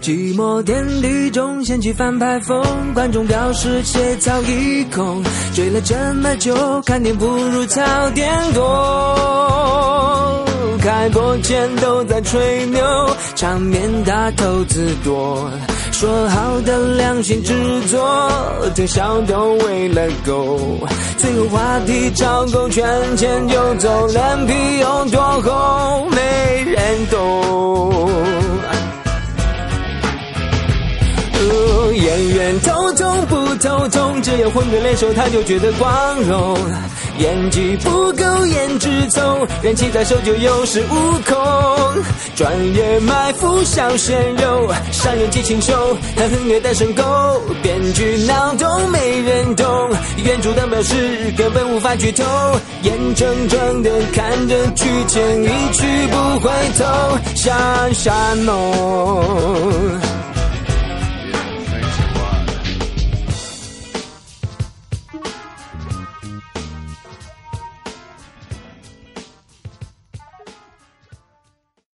寂寞天地中掀起翻拍风，观众表示：切槽已空，追了这么久，看点不如早点多。开播前都在吹牛，场面大投资多。说好的良心制作，特效都喂了狗。最后话题找够，圈钱就走，脸皮有多厚，没人懂。演员偷偷不头痛，只要混个脸熟，他就觉得光荣。演技不够，颜值走，人气在手就有恃无恐。专业埋伏小鲜肉，上演激情秀，他很虐单身狗。编剧脑洞没人懂，原著党表示根本无法剧透。眼睁睁的看着剧情一去不回头，闪闪梦。